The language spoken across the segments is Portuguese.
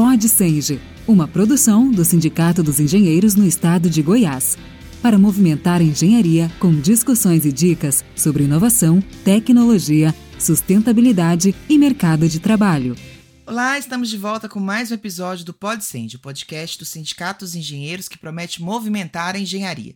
Pod Senge, uma produção do Sindicato dos Engenheiros no Estado de Goiás, para movimentar a engenharia com discussões e dicas sobre inovação, tecnologia, sustentabilidade e mercado de trabalho. Olá, estamos de volta com mais um episódio do PodSend, o podcast do Sindicato dos Engenheiros que promete movimentar a engenharia.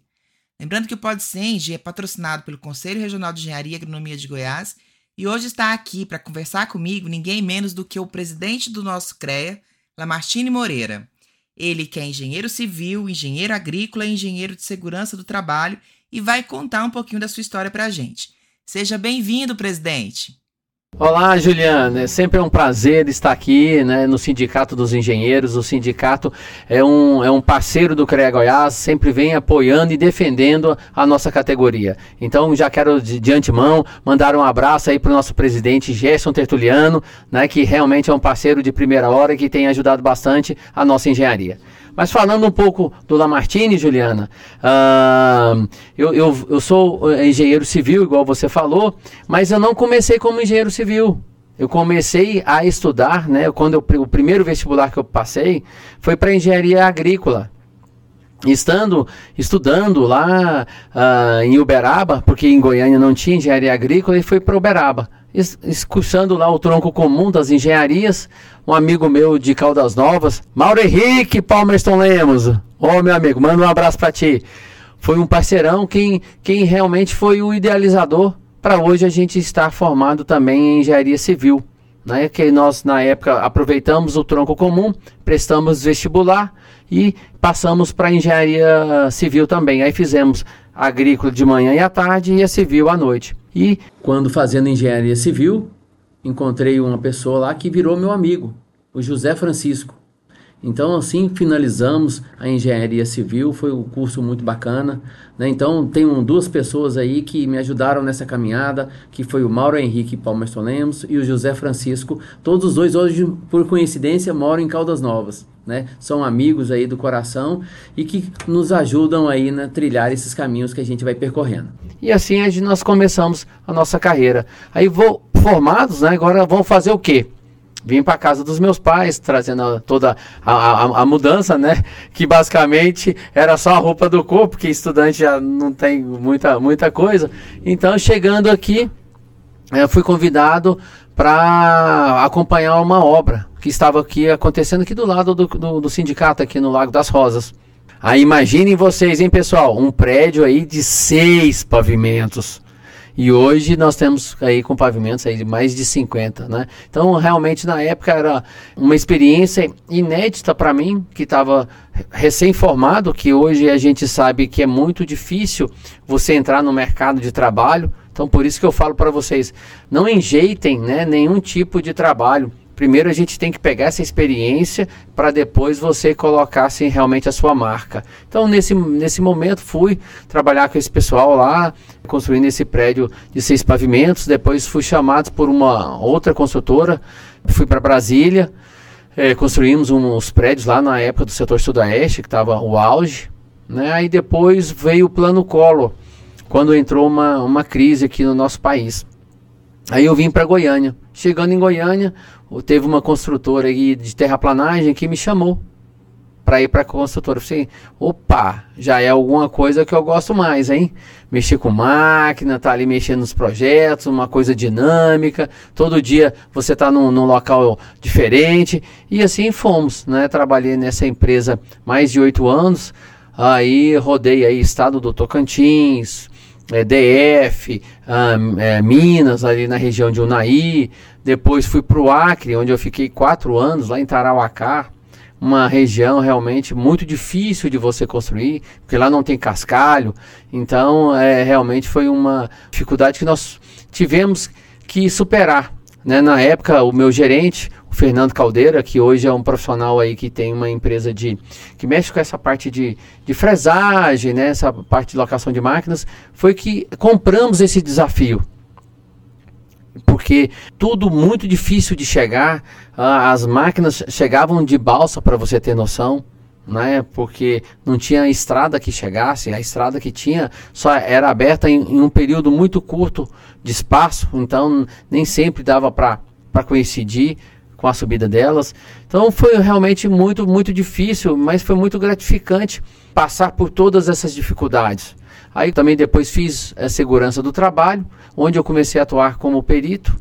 Lembrando que o PodSend é patrocinado pelo Conselho Regional de Engenharia e Agronomia de Goiás e hoje está aqui para conversar comigo ninguém menos do que o presidente do nosso CREA, Lamartine Moreira. Ele que é engenheiro civil, engenheiro agrícola engenheiro de segurança do trabalho e vai contar um pouquinho da sua história para a gente. Seja bem-vindo, presidente. Olá, Juliana. É sempre um prazer estar aqui né, no Sindicato dos Engenheiros. O sindicato é um, é um parceiro do CREA Goiás, sempre vem apoiando e defendendo a nossa categoria. Então, já quero de, de antemão mandar um abraço aí para o nosso presidente Gerson Tertuliano, né, que realmente é um parceiro de primeira hora e que tem ajudado bastante a nossa engenharia. Mas falando um pouco do Lamartine, Juliana, uh, eu, eu, eu sou engenheiro civil, igual você falou, mas eu não comecei como engenheiro civil. Eu comecei a estudar, né? Quando eu, o primeiro vestibular que eu passei foi para engenharia agrícola. Estando estudando lá uh, em Uberaba, porque em Goiânia não tinha engenharia agrícola, e fui para Uberaba escutando lá o tronco comum das engenharias, um amigo meu de Caldas Novas, Mauro Henrique Palmerston Lemos. Ô oh, meu amigo, manda um abraço para ti. Foi um parceirão quem, quem realmente foi o idealizador para hoje a gente estar formado também em engenharia civil. Né, que nós na época aproveitamos o tronco comum, prestamos vestibular e passamos para engenharia civil também. Aí fizemos agrícola de manhã e à tarde e a civil à noite. E quando fazendo engenharia civil, encontrei uma pessoa lá que virou meu amigo, o José Francisco. Então, assim, finalizamos a engenharia civil, foi um curso muito bacana. Né? Então, tenho duas pessoas aí que me ajudaram nessa caminhada, que foi o Mauro Henrique Palmerston Lemos e o José Francisco. Todos os dois hoje, por coincidência, moram em Caldas Novas. Né? São amigos aí do coração e que nos ajudam aí a né, trilhar esses caminhos que a gente vai percorrendo. E assim nós começamos a nossa carreira. Aí vou formados, né? Agora vão fazer o quê? Vim para casa dos meus pais, trazendo toda a, a, a, mudança, né? Que basicamente era só a roupa do corpo, que estudante já não tem muita, muita coisa. Então, chegando aqui, eu fui convidado para acompanhar uma obra que estava aqui acontecendo aqui do lado do, do, do sindicato, aqui no Lago das Rosas. Aí imaginem vocês, hein, pessoal? Um prédio aí de seis pavimentos. E hoje nós temos aí com pavimentos aí de mais de 50, né? Então, realmente na época era uma experiência inédita para mim, que estava recém-formado, que hoje a gente sabe que é muito difícil você entrar no mercado de trabalho. Então, por isso que eu falo para vocês, não enjeitem, né, nenhum tipo de trabalho Primeiro a gente tem que pegar essa experiência para depois você colocar assim, realmente a sua marca. Então nesse, nesse momento fui trabalhar com esse pessoal lá, construindo esse prédio de seis pavimentos. Depois fui chamado por uma outra construtora, fui para Brasília, é, construímos uns prédios lá na época do setor sudoeste, que estava o auge. Né? Aí depois veio o plano Collor, quando entrou uma, uma crise aqui no nosso país. Aí eu vim para Goiânia. Chegando em Goiânia, teve uma construtora aí de terraplanagem que me chamou para ir para a construtora. Eu falei, opa, já é alguma coisa que eu gosto mais, hein? Mexer com máquina, tá ali mexendo nos projetos, uma coisa dinâmica. Todo dia você tá num, num local diferente. E assim fomos, né? Trabalhei nessa empresa mais de oito anos. Aí rodei aí estado do Tocantins, é, DF, ah, é, Minas, ali na região de Unai. Depois fui para o Acre, onde eu fiquei quatro anos, lá em Tarauacá. Uma região realmente muito difícil de você construir, porque lá não tem cascalho. Então, é, realmente foi uma dificuldade que nós tivemos que superar. Né? Na época, o meu gerente, o Fernando Caldeira, que hoje é um profissional aí que tem uma empresa de que mexe com essa parte de, de fresagem, né? essa parte de locação de máquinas, foi que compramos esse desafio. Porque tudo muito difícil de chegar, as máquinas chegavam de balsa para você ter noção né? Porque não tinha estrada que chegasse, a estrada que tinha só era aberta em, em um período muito curto de espaço, então nem sempre dava para coincidir com a subida delas. Então foi realmente muito, muito difícil, mas foi muito gratificante passar por todas essas dificuldades. Aí também depois fiz a segurança do trabalho, onde eu comecei a atuar como perito.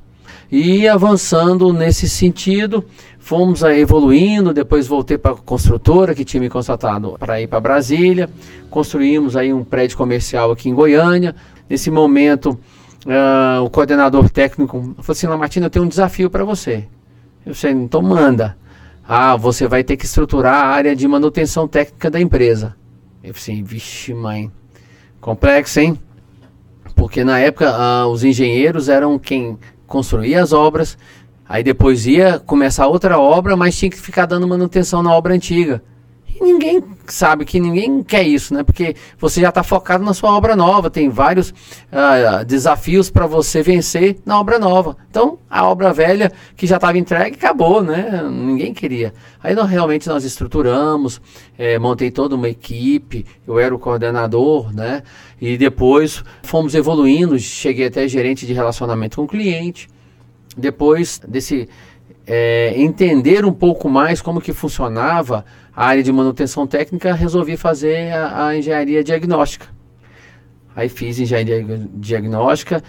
E avançando nesse sentido, fomos aí evoluindo, depois voltei para a construtora que tinha me constatado para ir para Brasília, construímos aí um prédio comercial aqui em Goiânia. Nesse momento, uh, o coordenador técnico falou assim, Lamartina, eu tenho um desafio para você. Eu sei, então manda. Ah, você vai ter que estruturar a área de manutenção técnica da empresa. Eu falei assim, vixe mãe, complexo, hein? Porque na época ah, os engenheiros eram quem construía as obras, aí depois ia começar outra obra, mas tinha que ficar dando manutenção na obra antiga. E ninguém sabe que ninguém quer isso, né? Porque você já está focado na sua obra nova, tem vários uh, desafios para você vencer na obra nova. Então, a obra velha que já estava entregue acabou, né? Ninguém queria. Aí nós realmente nós estruturamos, é, montei toda uma equipe, eu era o coordenador, né? E depois fomos evoluindo, cheguei até gerente de relacionamento com o cliente. Depois desse é, entender um pouco mais como que funcionava a área de manutenção técnica, resolvi fazer a, a engenharia diagnóstica. Aí fiz engenharia diagnóstica,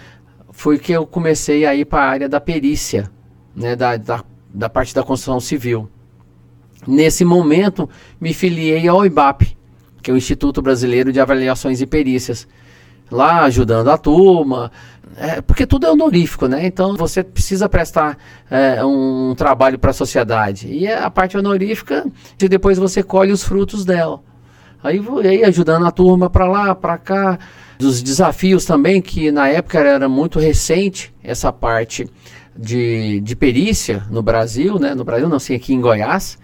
foi que eu comecei a ir para a área da perícia, né, da, da, da, parte da construção civil. Nesse momento, me filiei ao IBAP, que é o Instituto Brasileiro de Avaliações e Perícias. Lá ajudando a turma, é, porque tudo é honorífico, né? Então você precisa prestar é, um trabalho para a sociedade. E a parte honorífica, e depois você colhe os frutos dela. Aí aí ajudando a turma para lá, para cá. Dos desafios também, que na época era muito recente, essa parte de, de perícia no Brasil, né? No Brasil, não sei, aqui em Goiás.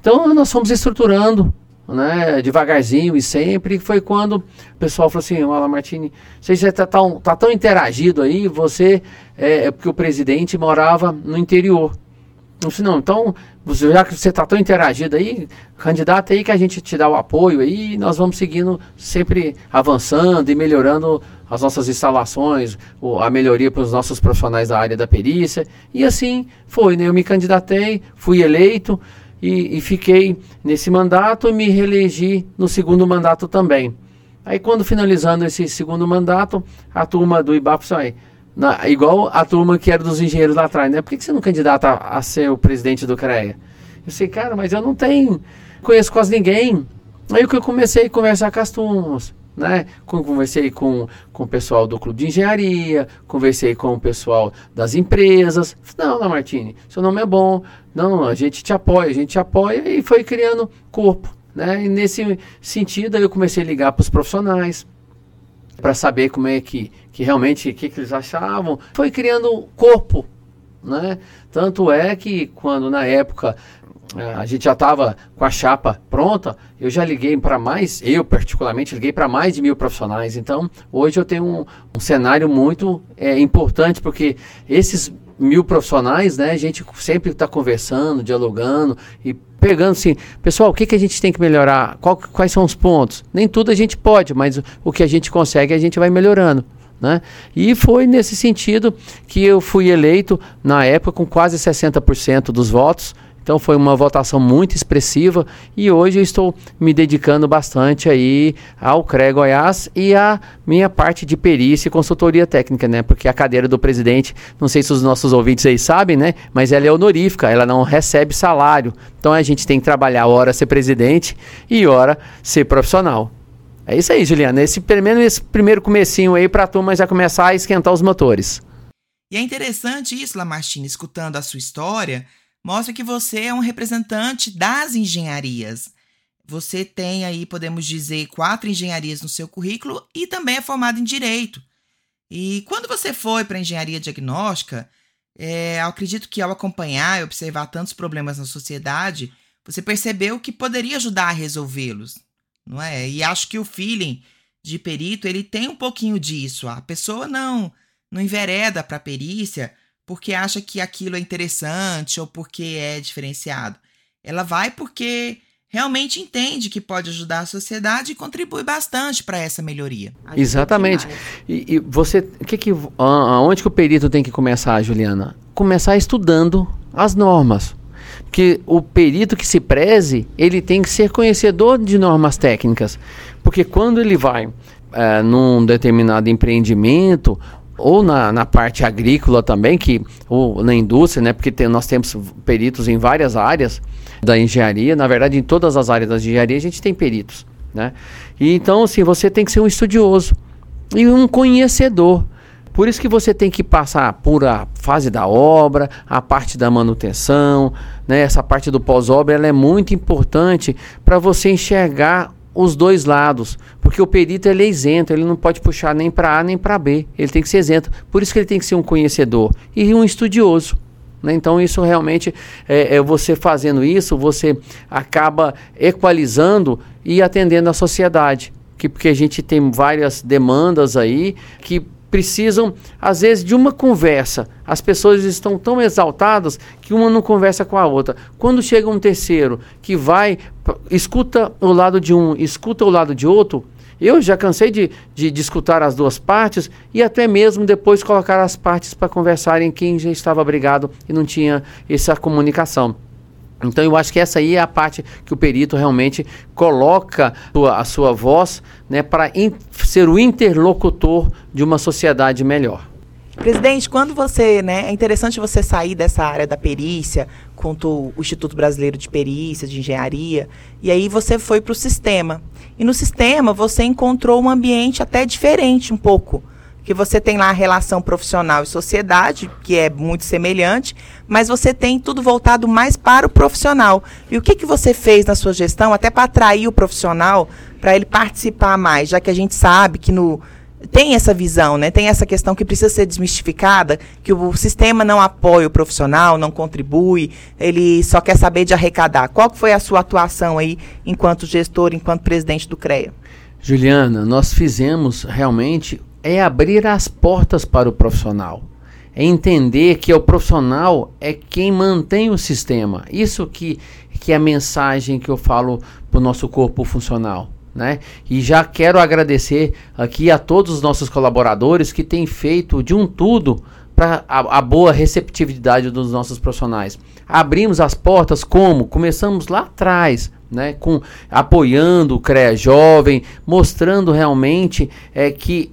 Então nós fomos estruturando né, devagarzinho e sempre, foi quando o pessoal falou assim, Alan Martini, você já está tão, tá tão interagido aí, você, é, é, porque o presidente morava no interior. Eu disse, não, então, já que você está tão interagido aí, candidato aí que a gente te dá o apoio aí, nós vamos seguindo, sempre avançando e melhorando as nossas instalações, a melhoria para os nossos profissionais da área da perícia, e assim foi, né, eu me candidatei, fui eleito, e, e fiquei nesse mandato e me reelegi no segundo mandato também. Aí quando finalizando esse segundo mandato, a turma do IBAP falou na, igual a turma que era dos engenheiros lá atrás, né? Por que, que você não candidata a, a ser o presidente do CREA? Eu sei, cara, mas eu não tenho, conheço quase ninguém. Aí que eu comecei a conversar com as turmas né? Conversei com, com o pessoal do clube de engenharia, conversei com o pessoal das empresas. Não, não, Martini, seu nome é bom. Não, a gente te apoia, a gente te apoia e foi criando corpo, né? E nesse sentido eu comecei a ligar para os profissionais para saber como é que, que realmente que, que eles achavam. Foi criando corpo, né? Tanto é que quando na época a gente já estava com a chapa pronta, eu já liguei para mais, eu particularmente liguei para mais de mil profissionais. Então, hoje eu tenho um, um cenário muito é, importante, porque esses mil profissionais, né, a gente sempre está conversando, dialogando e pegando assim, pessoal, o que, que a gente tem que melhorar? Qual, quais são os pontos? Nem tudo a gente pode, mas o que a gente consegue a gente vai melhorando. Né? E foi nesse sentido que eu fui eleito, na época, com quase 60% dos votos. Então foi uma votação muito expressiva e hoje eu estou me dedicando bastante aí ao CRE Goiás e à minha parte de perícia e consultoria técnica, né? Porque a cadeira do presidente, não sei se os nossos ouvintes aí sabem, né? Mas ela é honorífica, ela não recebe salário. Então a gente tem que trabalhar hora ser presidente e hora ser profissional. É isso aí, Juliana. Esse, esse primeiro comecinho aí para a turma já começar a esquentar os motores. E é interessante isso, Lamartine, escutando a sua história, mostra que você é um representante das engenharias. Você tem aí, podemos dizer, quatro engenharias no seu currículo e também é formado em direito. E quando você foi para a engenharia diagnóstica, é, acredito que ao acompanhar e observar tantos problemas na sociedade, você percebeu que poderia ajudar a resolvê-los, não é? E acho que o feeling de perito ele tem um pouquinho disso. A pessoa não não envereda para a perícia porque acha que aquilo é interessante ou porque é diferenciado. Ela vai porque realmente entende que pode ajudar a sociedade e contribui bastante para essa melhoria. Exatamente. E, e, você, que que, aonde que o perito tem que começar, Juliana? Começar estudando as normas. que o perito que se preze, ele tem que ser conhecedor de normas técnicas, porque quando ele vai é, num determinado empreendimento ou na, na parte agrícola também, que ou na indústria, né? Porque tem, nós temos peritos em várias áreas da engenharia, na verdade em todas as áreas da engenharia a gente tem peritos, né? E então assim, você tem que ser um estudioso e um conhecedor. Por isso que você tem que passar por a fase da obra, a parte da manutenção, né? Essa parte do pós-obra ela é muito importante para você enxergar os dois lados, porque o perito ele é isento, ele não pode puxar nem para A nem para B, ele tem que ser isento. Por isso que ele tem que ser um conhecedor e um estudioso. Né? Então, isso realmente, é, é, você fazendo isso, você acaba equalizando e atendendo a sociedade. Que, porque a gente tem várias demandas aí que precisam, às vezes, de uma conversa. As pessoas estão tão exaltadas que uma não conversa com a outra. Quando chega um terceiro que vai, escuta o lado de um, escuta o lado de outro, eu já cansei de, de, de escutar as duas partes e até mesmo depois colocar as partes para conversarem quem já estava brigado e não tinha essa comunicação. Então eu acho que essa aí é a parte que o perito realmente coloca a sua, voz né, para ser o interlocutor de uma sociedade melhor. Presidente, quando você, né, é interessante você sair dessa área da perícia, quanto o Instituto Brasileiro de Perícia, de Engenharia, e aí você foi para o sistema. E no sistema você encontrou um ambiente até diferente um pouco que você tem lá a relação profissional e sociedade, que é muito semelhante, mas você tem tudo voltado mais para o profissional. E o que, que você fez na sua gestão, até para atrair o profissional, para ele participar mais, já que a gente sabe que no tem essa visão, né? Tem essa questão que precisa ser desmistificada, que o sistema não apoia o profissional, não contribui, ele só quer saber de arrecadar. Qual foi a sua atuação aí enquanto gestor, enquanto presidente do CREA? Juliana, nós fizemos realmente é abrir as portas para o profissional. É entender que o profissional é quem mantém o sistema. Isso que, que é a mensagem que eu falo para o nosso corpo funcional. Né? E já quero agradecer aqui a todos os nossos colaboradores que têm feito de um tudo para a, a, boa receptividade dos nossos profissionais. Abrimos as portas como? Começamos lá atrás, né, com apoiando o CREA Jovem, mostrando realmente é, que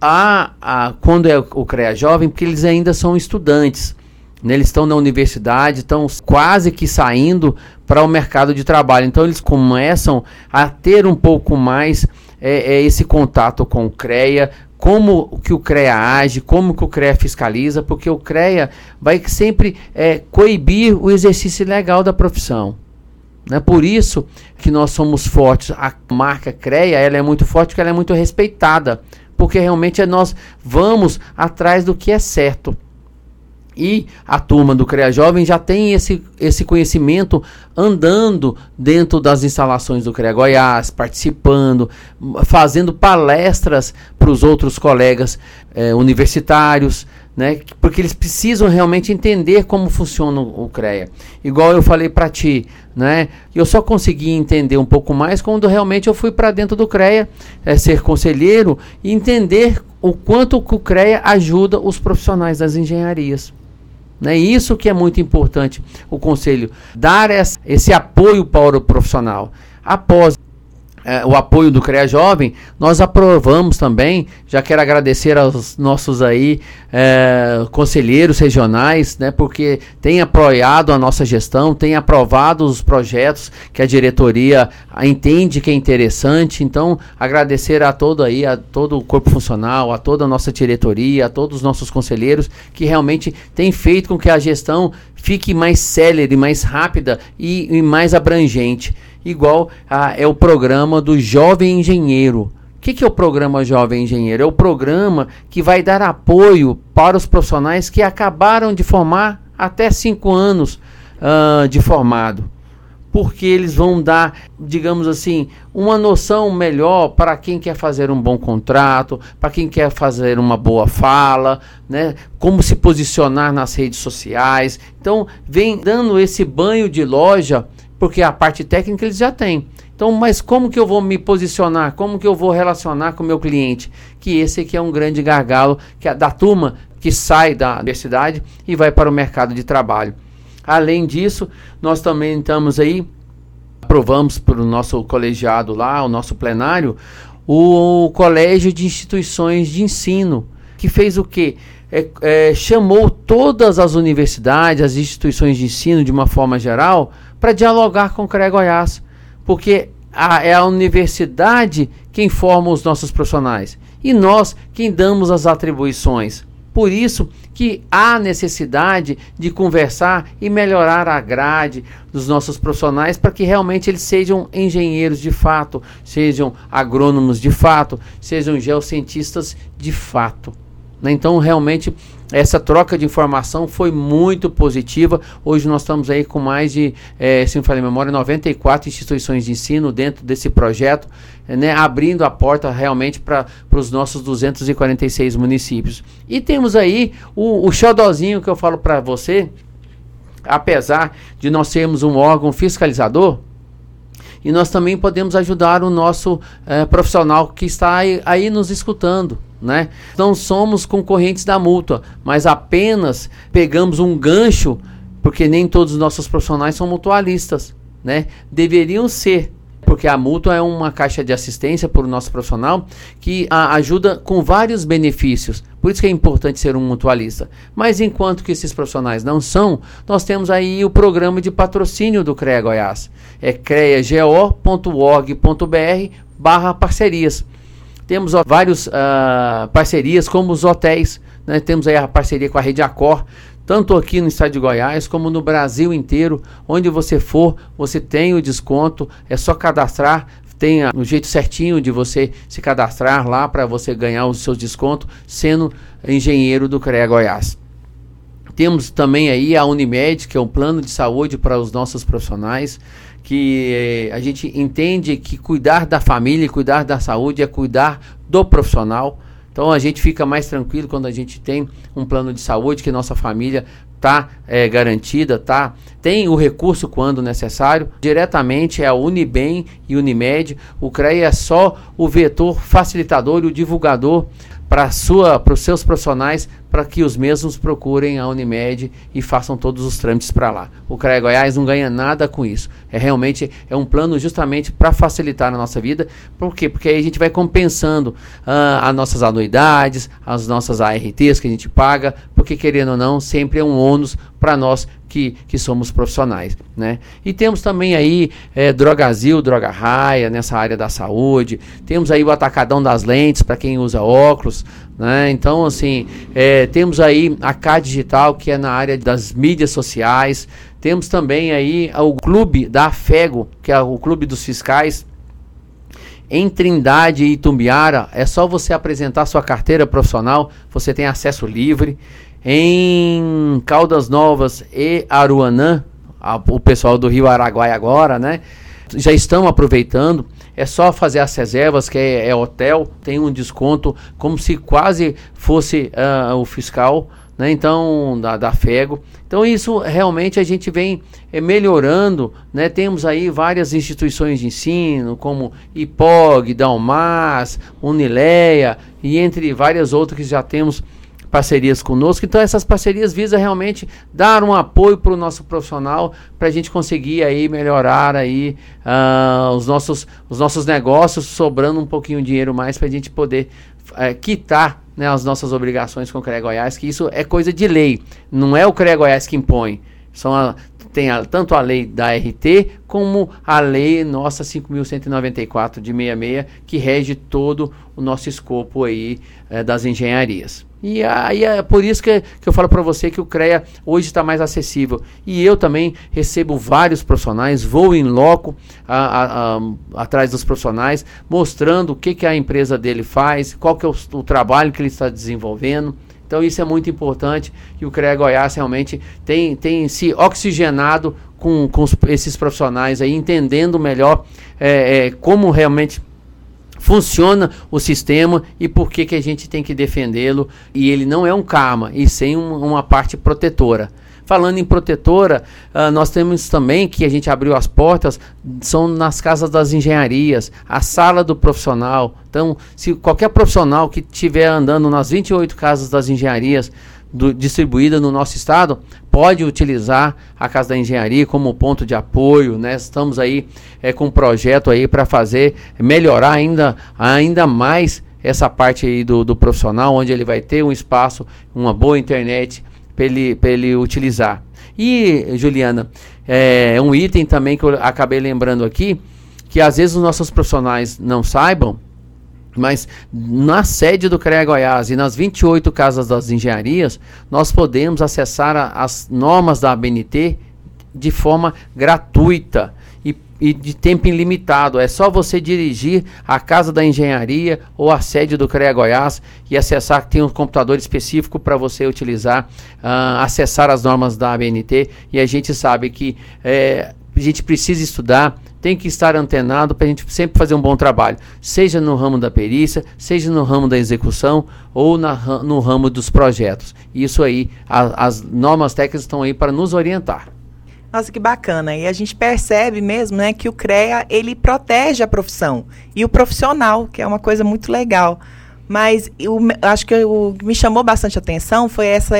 a, a, quando é o CREA Jovem, porque eles ainda são estudantes. Né? Eles estão na universidade, estão quase que saindo para o mercado de trabalho. Então eles começam a ter um pouco mais é, é, esse contato com o CREA, como que o CREA age, como que o CREA fiscaliza, porque o CREA vai sempre é, coibir o exercício legal da profissão. É por isso que nós somos fortes. A marca CREA ela é muito forte porque ela é muito respeitada porque realmente nós vamos atrás do que é certo. E a turma do CREA Jovem já tem esse, esse conhecimento andando dentro das instalações do CREA Goiás, participando, fazendo palestras para os outros colegas eh, universitários, né? Porque eles precisam realmente entender como funciona o CREA. Igual eu falei para ti, né? Eu só consegui entender um pouco mais quando realmente eu fui para dentro do CREA, é, ser conselheiro e entender o quanto o CREA ajuda os profissionais das engenharias. Né? Isso que é muito importante, o conselho, dar essa, esse apoio para o profissional. Após é, o apoio do CREA Jovem, nós aprovamos também, já quero agradecer aos nossos aí é, conselheiros regionais, né, porque tem apoiado a nossa gestão, tem aprovado os projetos que a diretoria entende que é interessante, então agradecer a todo aí, a todo o corpo funcional, a toda a nossa diretoria, a todos os nossos conselheiros que realmente tem feito com que a gestão fique mais célere, mais rápida e, e mais abrangente igual a, é o programa do Jovem Engenheiro. O que, que é o programa Jovem Engenheiro? É o programa que vai dar apoio para os profissionais que acabaram de formar até cinco anos uh, de formado. Porque eles vão dar, digamos assim, uma noção melhor para quem quer fazer um bom contrato, para quem quer fazer uma boa fala, né? como se posicionar nas redes sociais. Então, vem dando esse banho de loja porque a parte técnica eles já têm. Então, mas como que eu vou me posicionar? Como que eu vou relacionar com o meu cliente? Que esse aqui é um grande gargalo que é da turma que sai da universidade e vai para o mercado de trabalho. Além disso, nós também estamos aí, aprovamos para o nosso colegiado lá, o nosso plenário, o Colégio de Instituições de Ensino, que fez o quê? É, é, chamou todas as universidades, as instituições de ensino de uma forma geral, para dialogar com o CREA Goiás, porque a, é a universidade quem forma os nossos profissionais e nós quem damos as atribuições. Por isso que há necessidade de conversar e melhorar a grade dos nossos profissionais para que realmente eles sejam engenheiros de fato, sejam agrônomos de fato, sejam geocientistas de fato. Né? Então, realmente, essa troca de informação foi muito positiva. Hoje nós estamos aí com mais de, é, se não falei memória, 94 instituições de ensino dentro desse projeto, né, abrindo a porta realmente para os nossos 246 municípios. E temos aí o, o que eu falo para você, apesar de nós sermos um órgão fiscalizador, e nós também podemos ajudar o nosso é, profissional que está aí, aí nos escutando né? Não somos concorrentes da multa, mas apenas pegamos um gancho, porque nem todos os nossos profissionais são mutualistas, né? Deveriam ser, porque a multa é uma caixa de assistência para o nosso profissional que a, ajuda com vários benefícios. Por isso que é importante ser um mutualista. Mas enquanto que esses profissionais não são, nós temos aí o programa de patrocínio do CREA Goiás. É creago.org.br barra parcerias. Temos várias uh, ah, parcerias, como os hotéis. Né? Temos aí a parceria com a Rede Acor, tanto aqui no estado de Goiás como no Brasil inteiro. Onde você for, você tem o desconto. É só cadastrar. Tem o jeito certinho de você se cadastrar lá para você ganhar os seus descontos, sendo engenheiro do CREA Goiás. Temos também aí a Unimed, que é um plano de saúde para os nossos profissionais que eh, a gente entende que cuidar da família, cuidar da saúde é cuidar do profissional. Então a gente fica mais tranquilo quando a gente tem um plano de saúde que nossa família está é, garantida, tá? Tem o recurso quando necessário. Diretamente é a Unibem e Unimed. O CREA é só o vetor facilitador e o divulgador para os seus profissionais para que os mesmos procurem a Unimed e façam todos os trâmites para lá. O CREA Goiás não ganha nada com isso. É realmente é um plano justamente para facilitar a nossa vida. Por quê? Porque aí a gente vai compensando uh, as nossas anuidades, as nossas ARTs que a gente paga, porque querendo ou não, sempre é um ônus para nós que, que somos profissionais, né? E temos também aí é, Drogazil, Droga Raia, nessa área da saúde. Temos aí o Atacadão das Lentes, para quem usa óculos, né? Então, assim, é, temos aí a K Digital, que é na área das mídias sociais. Temos também aí o clube da FEGO, que é o clube dos fiscais, em Trindade e Tumbiara, é só você apresentar sua carteira profissional, você tem acesso livre. Em Caldas Novas e Aruanã, a, o pessoal do Rio Araguaia agora, né? Já estão aproveitando. É só fazer as reservas, que é, é hotel, tem um desconto, como se quase fosse uh, o fiscal, né? Então, da, da FEGO. Então, isso realmente a gente vem é, melhorando, né? Temos aí várias instituições de ensino, como IPOG, Dalmas, Unileia, e entre várias outras que já temos parcerias conosco. Então essas parcerias visam realmente dar um apoio para o nosso profissional para a gente conseguir aí melhorar aí uh, os, nossos, os nossos negócios, sobrando um pouquinho de dinheiro mais para a gente poder uh, quitar né, as nossas obrigações com o CREA Goiás, que isso é coisa de lei, não é o CREA Goiás que impõe. São a, tem a, tanto a lei da RT como a lei nossa 5.194 de 66, que rege todo o nosso escopo aí eh, das engenharias. E aí é por isso que, que eu falo para você que o CREA hoje está mais acessível. E eu também recebo vários profissionais, vou em loco a, a, a, atrás dos profissionais, mostrando o que, que a empresa dele faz, qual que é o, o trabalho que ele está desenvolvendo. Então isso é muito importante e o CREA Goiás realmente tem, tem se oxigenado com, com esses profissionais aí, entendendo melhor é, é, como realmente funciona o sistema e por que, que a gente tem que defendê-lo. E ele não é um karma, e sim um, uma parte protetora. Falando em protetora, uh, nós temos também que a gente abriu as portas, são nas casas das engenharias, a sala do profissional. Então, se qualquer profissional que estiver andando nas 28 casas das engenharias, do, distribuída no nosso estado, pode utilizar a Casa da Engenharia como ponto de apoio, né? Estamos aí é, com um projeto aí para fazer, melhorar ainda, ainda mais essa parte aí do, do profissional, onde ele vai ter um espaço, uma boa internet para ele, ele utilizar. E, Juliana, é um item também que eu acabei lembrando aqui, que às vezes os nossos profissionais não saibam, mas na sede do CREA Goiás e nas 28 casas das engenharias, nós podemos acessar a, as normas da ABNT de forma gratuita e, de tempo ilimitado. É só você dirigir a casa da engenharia ou a sede do CREA Goiás e acessar, tem um computador específico para você utilizar, uh, acessar as normas da ABNT. E a gente sabe que é, a gente precisa estudar, tem que estar antenado para a gente sempre fazer um bom trabalho, seja no ramo da perícia, seja no ramo da execução ou na, no ramo dos projetos. Isso aí, a, as normas técnicas estão aí para nos orientar. Nossa, que bacana. E a gente percebe mesmo, né, que o CREA, ele protege a profissão e o profissional, que é uma coisa muito legal. Mas eu acho que o que me chamou bastante atenção foi essa,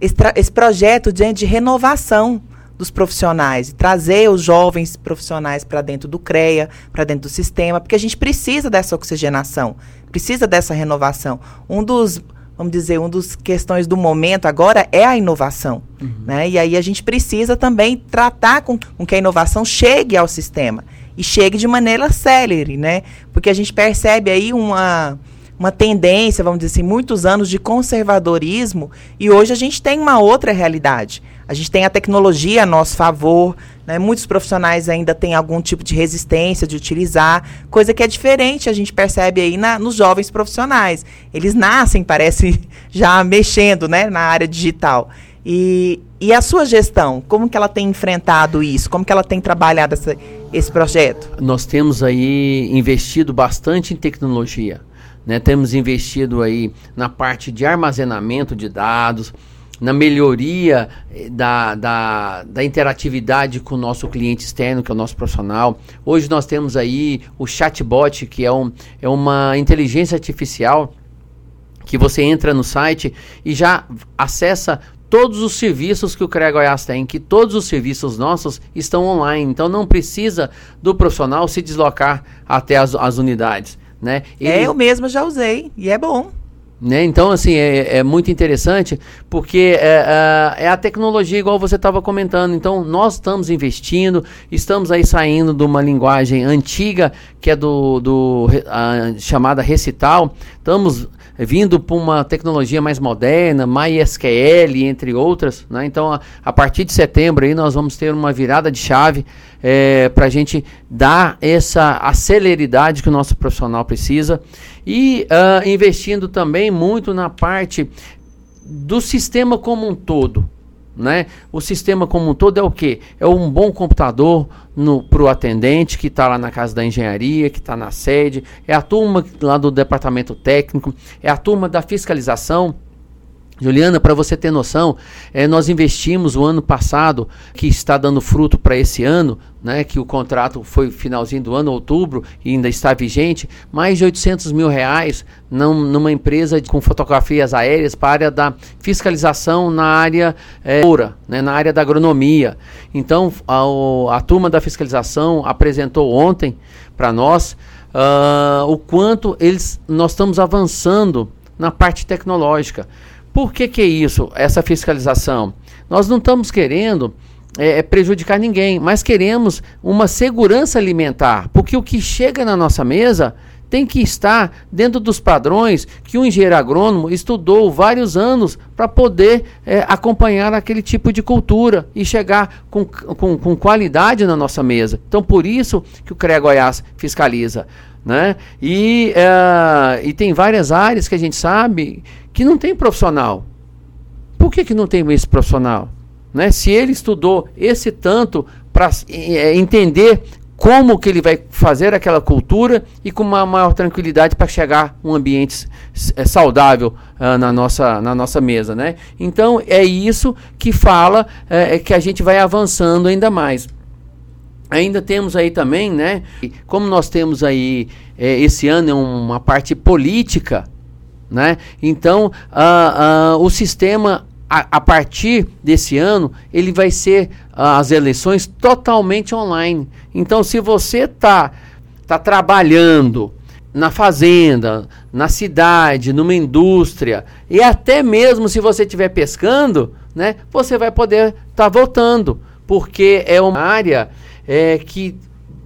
esse, esse projeto de, de renovação dos profissionais, trazer os jovens profissionais para dentro do CREA, para dentro do sistema, porque a gente precisa dessa oxigenação, precisa dessa renovação. Um dos, vamos dizer, um dos questões do momento agora é a inovação, uhum. né? E aí a gente precisa também tratar com, com que a inovação chegue ao sistema e chegue de maneira célere, né? Porque a gente percebe aí uma uma tendência, vamos dizer assim, muitos anos de conservadorismo e hoje a gente tem uma outra realidade. A gente tem a tecnologia a nosso favor, né? muitos profissionais ainda têm algum tipo de resistência de utilizar, coisa que é diferente, a gente percebe aí na, nos jovens profissionais. Eles nascem, parece, já mexendo né? na área digital. E, e a sua gestão, como que ela tem enfrentado isso? Como que ela tem trabalhado essa, esse projeto? Nós temos aí investido bastante em tecnologia. Né? Temos investido aí na parte de armazenamento de dados, na melhoria eh, da, da, da, interatividade com o nosso cliente externo, que é o nosso profissional. Hoje nós temos aí o chatbot, que é, um, é uma inteligência artificial que você entra no site e já acessa todos os serviços que o CREA Goiás tem, que todos os serviços nossos estão online. Então não precisa do profissional se deslocar até as, as unidades. Né? É, eu mesma já usei e é bom. Né? Então, assim, é, é, muito interessante porque é, é, é a tecnologia, igual você estava comentando. Então, nós estamos investindo, estamos aí saindo de uma linguagem antiga, que é do, do a, chamada Recital. Estamos vindo para uma tecnologia mais moderna, MySQL, entre outras. Né? Então, a, a, partir de setembro aí nós vamos ter uma virada de chave é, para a gente dar essa aceleridade que o nosso profissional precisa e uh, investindo também muito na parte do sistema como um todo. Né? O sistema como um todo é o que? É um bom computador para o atendente que está lá na casa da engenharia, que está na sede, é a turma lá do departamento técnico, é a turma da fiscalização Juliana, para você ter noção, é, nós investimos o ano passado, que está dando fruto para esse ano, né, que o contrato foi finalzinho do ano, outubro, e ainda está vigente, mais de 800 mil reais num, numa empresa de, com fotografias aéreas para a área da fiscalização na área é, né, na área da agronomia. Então, a, a turma da fiscalização apresentou ontem para nós uh, o quanto eles, nós estamos avançando na parte tecnológica. Por que, que é isso, essa fiscalização? Nós não estamos querendo é, é, prejudicar ninguém, mas queremos uma segurança alimentar, porque o que chega na nossa mesa tem que estar dentro dos padrões que o engenheiro agrônomo estudou vários anos para poder é, acompanhar aquele tipo de cultura e chegar com, com, com, qualidade na nossa mesa. Então, por isso que o CREA Goiás fiscaliza. Né? E, é, e tem várias áreas que a gente sabe que não tem profissional. Por que, que não tem esse profissional? Né? Se ele estudou esse tanto para é, entender como que ele vai fazer aquela cultura e com uma maior tranquilidade para chegar um ambiente é, saudável uh, na, nossa, na nossa mesa, né? Então é isso que fala é, que a gente vai avançando ainda mais. Ainda temos aí também, né? Como nós temos aí é, esse ano é uma parte política, Né? Então, uh, o sistema, a, a, partir desse ano, ele vai ser uh, as eleições totalmente online. Então, se você está tá trabalhando na fazenda, na cidade, numa indústria, e até mesmo se você estiver pescando, né, você vai poder estar tá votando, porque é uma área é, que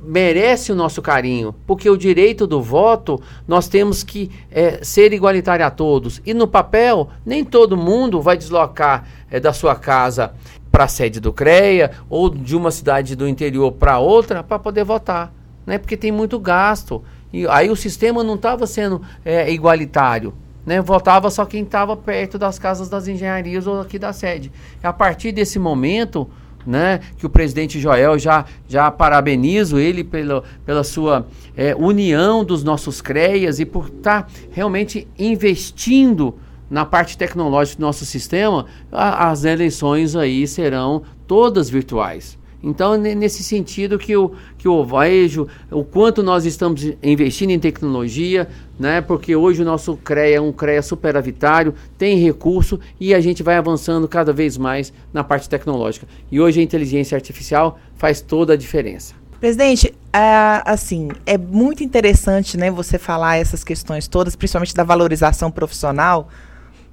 merece o nosso carinho, porque o direito do voto nós temos que é, ser igualitário a todos. E no papel, nem todo mundo vai deslocar é, da sua casa para a sede do CREA ou de uma cidade do interior para outra para poder votar, né? porque tem muito gasto. E aí o sistema não estava sendo é, igualitário. Né, votava só quem estava perto das casas das engenharias ou aqui da sede. A partir desse momento, né, que o presidente Joel já, já parabenizo ele pela, pela sua é, união dos nossos CREAS e por estar tá realmente investindo na parte tecnológica do nosso sistema, a, as eleições aí serão todas virtuais. Então, nesse sentido que eu, que eu vejo o quanto nós estamos investindo em tecnologia, né? Porque hoje o nosso CREA é um CREA superavitário, tem recurso e a gente vai avançando cada vez mais na parte tecnológica. E hoje a inteligência artificial faz toda a diferença. Presidente, é, assim, é muito interessante, né, você falar essas questões todas, principalmente da valorização profissional,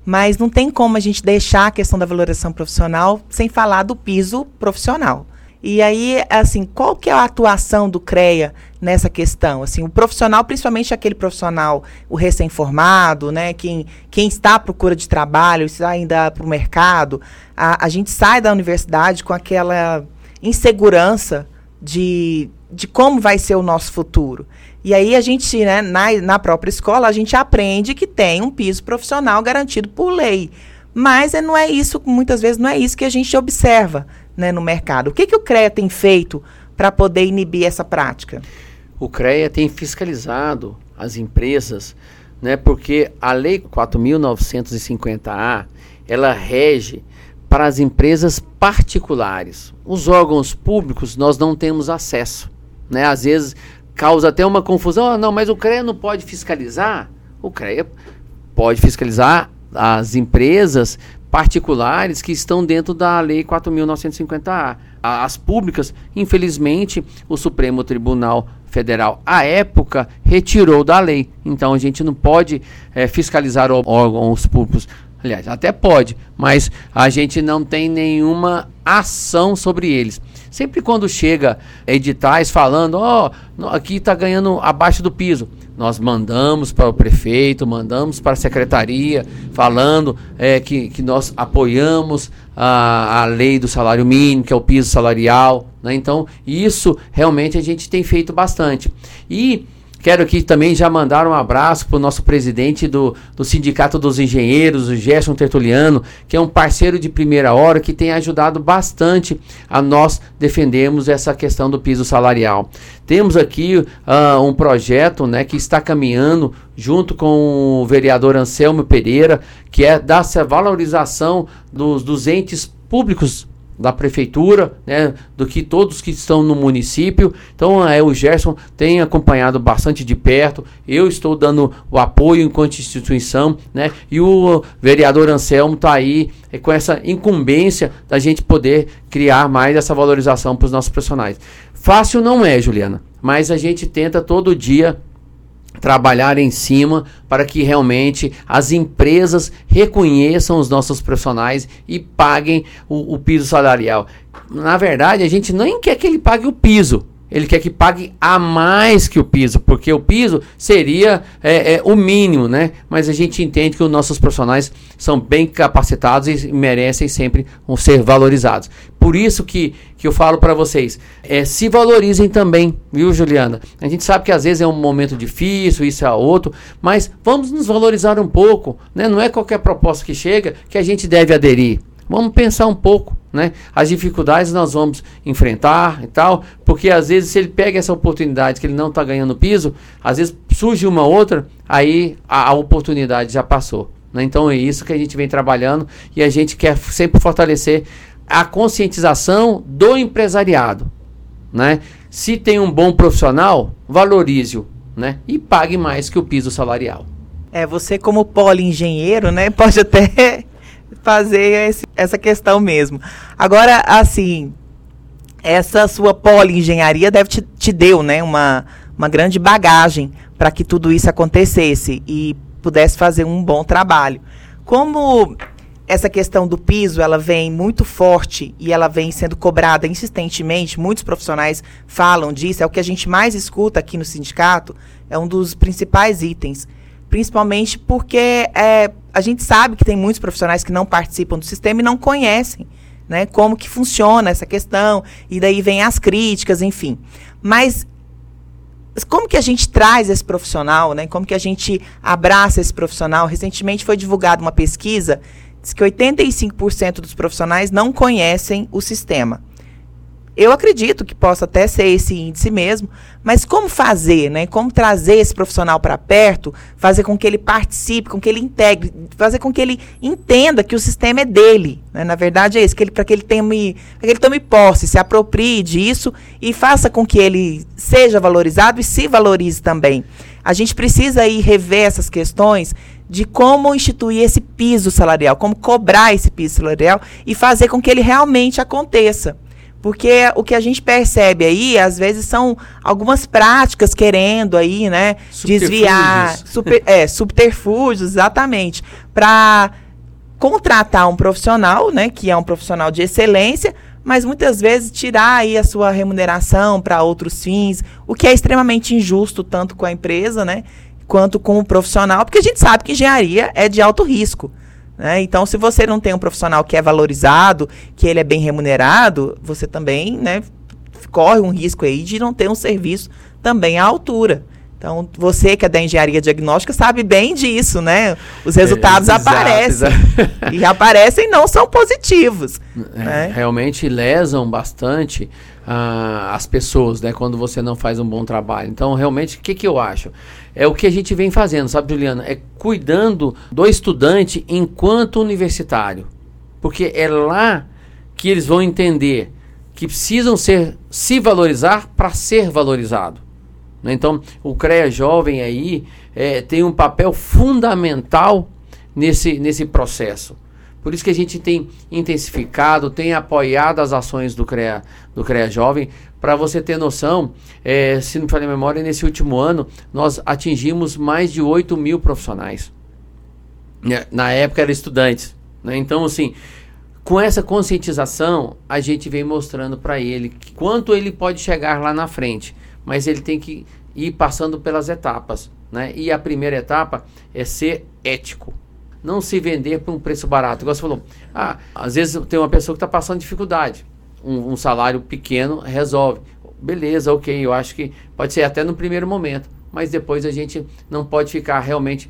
mas não tem como a gente deixar a questão da valorização profissional sem falar do piso profissional. E aí, assim, qual que é a atuação do CREA nessa questão? Assim, o profissional, principalmente aquele profissional, o recém-formado, né, quem, quem está à procura de trabalho, está ainda para o mercado, a, a gente sai da universidade com aquela insegurança de, de como vai ser o nosso futuro. E aí a gente, né, na, na própria escola, a gente aprende que tem um piso profissional garantido por lei. Mas é, não é isso, muitas vezes não é isso que a gente observa né, no mercado. O que, que o CREA tem feito para poder inibir essa prática? O CREA tem fiscalizado as empresas, né, porque a Lei 4.950A ela rege para as empresas particulares. Os órgãos públicos nós não temos acesso. Né? Às vezes causa até uma confusão. Ah, não, mas o CREA não pode fiscalizar? O CREA pode fiscalizar as empresas particulares que estão dentro da Lei 4.950A. As públicas, infelizmente, o Supremo Tribunal Federal, à época, retirou da lei. Então a gente não pode é, fiscalizar órgãos públicos. Aliás, até pode, mas a gente não tem nenhuma ação sobre eles. Sempre quando chega editais falando, ó, oh, aqui está ganhando abaixo do piso, nós mandamos para o prefeito, mandamos para a secretaria, falando é, que, que nós apoiamos a, a lei do salário mínimo, que é o piso salarial. Né? Então, isso realmente a gente tem feito bastante. E Quero aqui também já mandar um abraço para o nosso presidente do, do Sindicato dos Engenheiros, o Gerson Tertuliano, que é um parceiro de primeira hora que tem ajudado bastante a nós defendermos essa questão do piso salarial. Temos aqui uh, um projeto né, que está caminhando junto com o vereador Anselmo Pereira, que é da valorização dos, dos entes públicos da prefeitura, né, do que todos que estão no município. Então, é, o Gerson tem acompanhado bastante de perto. Eu estou dando o apoio enquanto instituição, né? E o vereador Anselmo está aí é, com essa incumbência da gente poder criar mais essa valorização para os nossos profissionais. Fácil não é, Juliana, mas a gente tenta todo dia trabalhar em cima para que realmente as empresas reconheçam os nossos profissionais e paguem o, o piso salarial. Na verdade, a gente nem quer que ele pague o piso, ele quer que pague a mais que o piso, porque o piso seria é, é, o mínimo, né? Mas a gente entende que os nossos profissionais são bem capacitados e merecem sempre ser valorizados. Por isso que, que eu falo para vocês, é, se valorizem também, viu, Juliana? A gente sabe que às vezes é um momento difícil, isso é outro, mas vamos nos valorizar um pouco, né? Não é qualquer proposta que chega que a gente deve aderir. Vamos pensar um pouco, né? As dificuldades nós vamos enfrentar e tal, porque às vezes se ele pega essa oportunidade que ele não está ganhando piso, às vezes surge uma outra, aí a, a oportunidade já passou. Né? Então é isso que a gente vem trabalhando e a gente quer sempre fortalecer a conscientização do empresariado, né? Se tem um bom profissional, valorize-o, né? E pague mais que o piso salarial. É, você como poli-engenheiro, né, pode até fazer esse, essa questão mesmo. Agora, assim, essa sua poli-engenharia deve te, te deu, né, uma, uma grande bagagem para que tudo isso acontecesse e pudesse fazer um bom trabalho. Como essa questão do piso, ela vem muito forte e ela vem sendo cobrada insistentemente, muitos profissionais falam disso, é o que a gente mais escuta aqui no sindicato, é um dos principais itens. Principalmente porque é, a gente sabe que tem muitos profissionais que não participam do sistema e não conhecem né, como que funciona essa questão, e daí vem as críticas, enfim. Mas como que a gente traz esse profissional, né? Como que a gente abraça esse profissional? Recentemente foi divulgada uma pesquisa diz que 85% dos profissionais não conhecem o sistema. Eu acredito que possa até ser esse índice mesmo, mas como fazer, né? Como trazer esse profissional para perto, fazer com que ele participe, com que ele integre, fazer com que ele entenda que o sistema é dele. Né? Na verdade é isso, que ele, para que ele tome, que ele tome posse, se aproprie disso e faça com que ele seja valorizado e se valorize também. A gente precisa aí rever essas questões de como instituir esse piso salarial, como cobrar esse piso salarial e fazer com que ele realmente aconteça. Porque o que a gente percebe aí, às vezes, são algumas práticas querendo aí, né, desviar, super, é, subterfúgios, exatamente, para contratar um profissional, né, que é um profissional de excelência, mas muitas vezes tirar aí a sua remuneração para outros fins, o que é extremamente injusto tanto com a empresa, né, quanto com o profissional, porque a gente sabe que engenharia é de alto risco. Né? Então, se você não tem um profissional que é valorizado, que ele é bem remunerado, você também né, corre um risco aí de não ter um serviço também à altura. Então, você que é da engenharia diagnóstica sabe bem disso, né? Os resultados é, exato, aparecem. Exato. E aparecem e não são positivos. É, né? Realmente lesam bastante uh, as pessoas, né? Quando você não faz um bom trabalho. Então, realmente, o que, que eu acho? É o que a gente vem fazendo, sabe, Juliana? É cuidando do estudante enquanto universitário. Porque é lá que eles vão entender que precisam ser se valorizar para ser valorizado. Né? Então, o CREA Jovem aí é, tem um papel fundamental nesse, nesse processo. Por isso que a gente tem intensificado, tem apoiado as ações do CREA, do CREA Jovem. Para você ter noção, é, se não me falha a memória, nesse último ano nós atingimos mais de 8 mil profissionais. Né? Na época eram estudantes. Né? Então, assim, com essa conscientização, a gente vem mostrando para ele quanto ele pode chegar lá na frente mas ele tem que ir passando pelas etapas. Né? E a primeira etapa é ser ético. Não se vender por um preço barato. Igual você falou, ah, às vezes tem uma pessoa que está passando dificuldade. Um, um, salário pequeno resolve. Beleza, ok, eu acho que pode ser até no primeiro momento, mas depois a gente não pode ficar realmente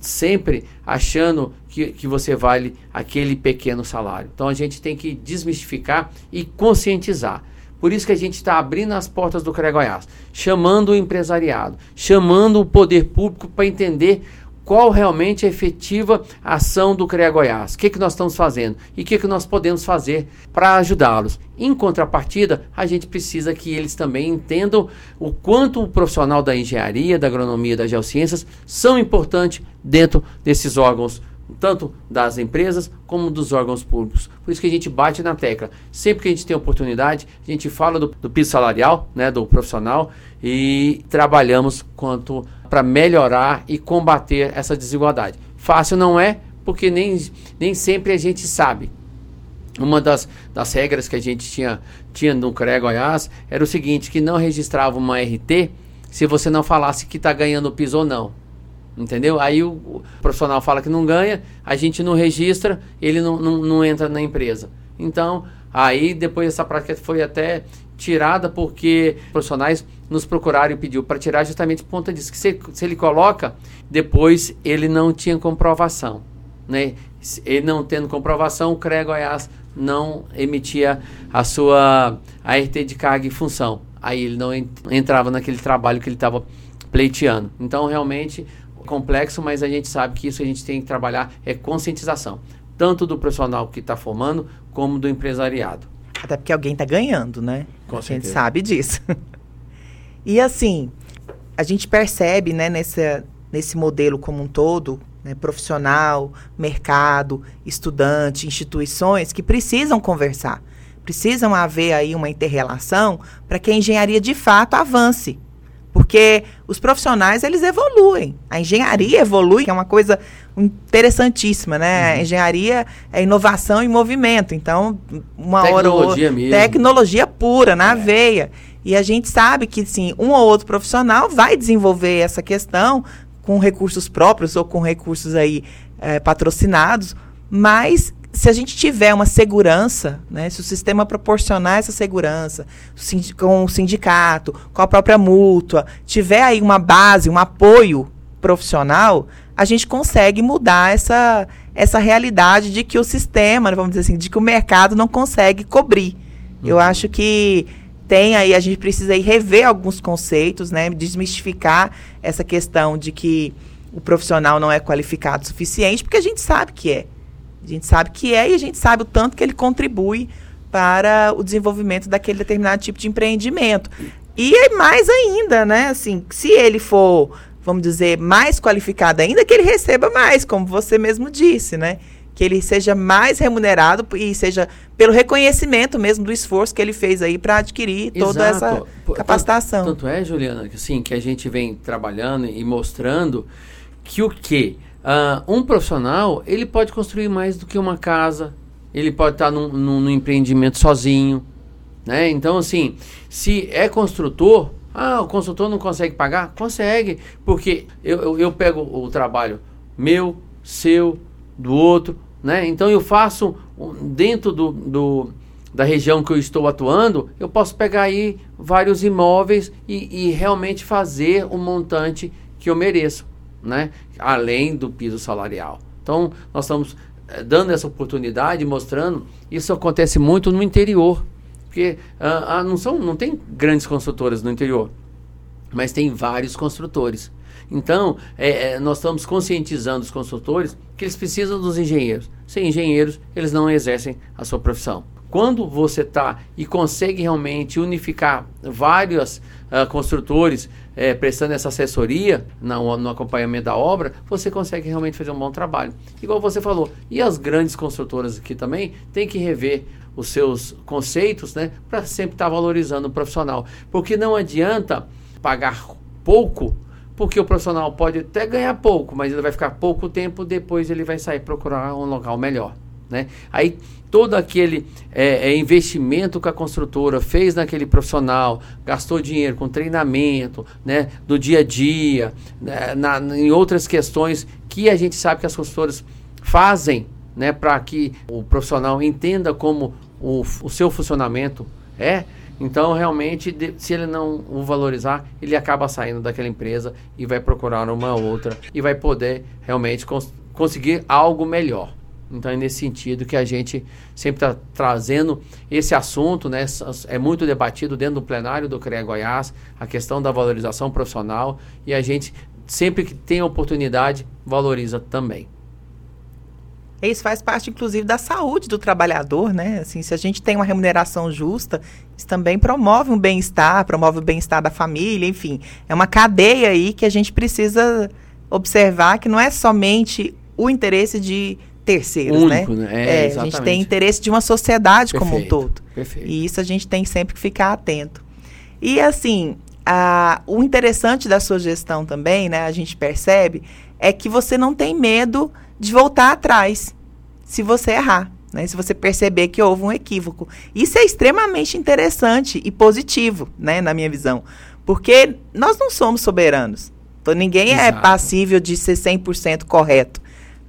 sempre achando que, que você vale aquele pequeno salário. Então a gente tem que desmistificar e conscientizar. Por isso que a gente está abrindo as portas do CRE Goiás, chamando o empresariado, chamando o poder público para entender qual realmente é a efetiva ação do CREA Goiás, o que, que nós estamos fazendo e o que, que nós podemos fazer para ajudá-los. Em contrapartida, a gente precisa que eles também entendam o quanto o profissional da engenharia, da agronomia, das geociências são importantes dentro desses órgãos tanto das empresas como dos órgãos públicos. Por isso que a gente bate na tecla. Sempre que a gente tem oportunidade, a gente fala do, do piso salarial, né, do profissional, e trabalhamos quanto para melhorar e combater essa desigualdade. Fácil não é, porque nem, nem sempre a gente sabe. Uma das, das regras que a gente tinha, tinha no CRE Goiás era o seguinte, que não registrava uma RT se você não falasse que está ganhando piso ou não. Entendeu? Aí o, o, profissional fala que não ganha, a gente não registra, ele não, não, não entra na empresa. Então, aí depois essa prática foi até tirada porque profissionais nos procuraram e pediu para tirar justamente por conta disso. Que se, se, ele coloca, depois ele não tinha comprovação. Né? Ele não tendo comprovação, o CREA Goiás não emitia a sua ART de carga e função. Aí ele não entrava naquele trabalho que ele estava pleiteando. Então, realmente, complexo, mas a gente sabe que isso a gente tem que trabalhar é conscientização, tanto do profissional que está formando, como do empresariado. Até porque alguém está ganhando, né? Com a certeza. gente sabe disso. e assim, a gente percebe, né, nessa, nesse modelo como um todo, né, profissional, mercado, estudante, instituições, que precisam conversar. Precisam haver aí uma interrelação para que a engenharia de fato avance. Porque os profissionais, eles evoluem. A engenharia evolui, que é uma coisa interessantíssima, né? Uhum. A engenharia é inovação em movimento. Então, uma tecnologia hora ou mesmo. tecnologia pura na é. veia. E a gente sabe que sim, um ou outro profissional vai desenvolver essa questão com recursos próprios ou com recursos aí é, patrocinados, mas se a gente tiver uma segurança, né, se o sistema proporcionar essa segurança, com o sindicato, com a própria mútua, tiver aí uma base, um apoio profissional, a gente consegue mudar essa, essa realidade de que o sistema, vamos dizer assim, de que o mercado não consegue cobrir. Uhum. Eu acho que tem aí, a gente precisa aí rever alguns conceitos, né, desmistificar essa questão de que o profissional não é qualificado o suficiente, porque a gente sabe que é. A gente sabe que é e a gente sabe o tanto que ele contribui para o desenvolvimento daquele determinado tipo de empreendimento. E mais ainda, né? Assim, se ele for, vamos dizer, mais qualificado ainda, que ele receba mais, como você mesmo disse, né? Que ele seja mais remunerado e seja pelo reconhecimento mesmo do esforço que ele fez aí para adquirir toda Exato. essa capacitação. Tanto, tanto é, Juliana, que assim, que a gente vem trabalhando e mostrando que o quê? Uh, um profissional, ele pode construir mais do que uma casa, ele pode estar num, num, num, empreendimento sozinho, né? Então, assim, se é construtor, ah, o construtor não consegue pagar? Consegue, porque eu, eu, eu pego o trabalho meu, seu, do outro, né? Então, eu faço dentro do, do da região que eu estou atuando, eu posso pegar aí vários imóveis e, e realmente fazer o montante que eu mereço né? além do piso salarial. Então, nós estamos eh, dando essa oportunidade, mostrando, isso acontece muito no interior, porque ah, ah, não, são, não tem grandes construtoras no interior, mas tem vários construtores. Então, é, nós estamos conscientizando os construtores que eles precisam dos engenheiros. Sem engenheiros, eles não exercem a sua profissão. Quando você está e consegue realmente unificar vários uh, construtores é, prestando essa assessoria no, no, acompanhamento da obra, você consegue realmente fazer um bom trabalho. Igual você falou, e as grandes construtoras aqui também têm que rever os seus conceitos, né, para sempre estar tá valorizando o profissional, porque não adianta pagar pouco porque o profissional pode até ganhar pouco, mas ele vai ficar pouco tempo, depois ele vai sair procurar um local melhor. Né? Aí todo aquele é, é, investimento que a construtora fez naquele profissional, gastou dinheiro com treinamento, né, do dia a dia, né, na, em outras questões que a gente sabe que as construtoras fazem né, para que o profissional entenda como o, o seu funcionamento é. Então, realmente, de, se ele não o valorizar, ele acaba saindo daquela empresa e vai procurar uma outra e vai poder realmente cons conseguir algo melhor. Então é nesse sentido que a gente sempre está trazendo esse assunto, né? É muito debatido dentro do plenário do CREA Goiás, a questão da valorização profissional, e a gente, sempre que tem oportunidade, valoriza também. Isso faz parte, inclusive, da saúde do trabalhador, né? Assim, se a gente tem uma remuneração justa, isso também promove um bem-estar, promove o bem-estar da família, enfim. É uma cadeia aí que a gente precisa observar que não é somente o interesse de terceiros, né? Único, né? né? É, é a gente tem interesse de uma sociedade Perfeito. como um todo. Perfeito. E isso a gente tem sempre que ficar atento. E assim, a, o interessante da sua gestão também, né? A gente percebe é que você não tem medo de voltar atrás se você errar. Né, se você perceber que houve um equívoco. Isso é extremamente interessante e positivo, né, na minha visão. Porque nós não somos soberanos. Então, ninguém é Exato. é passível de ser 100% correto.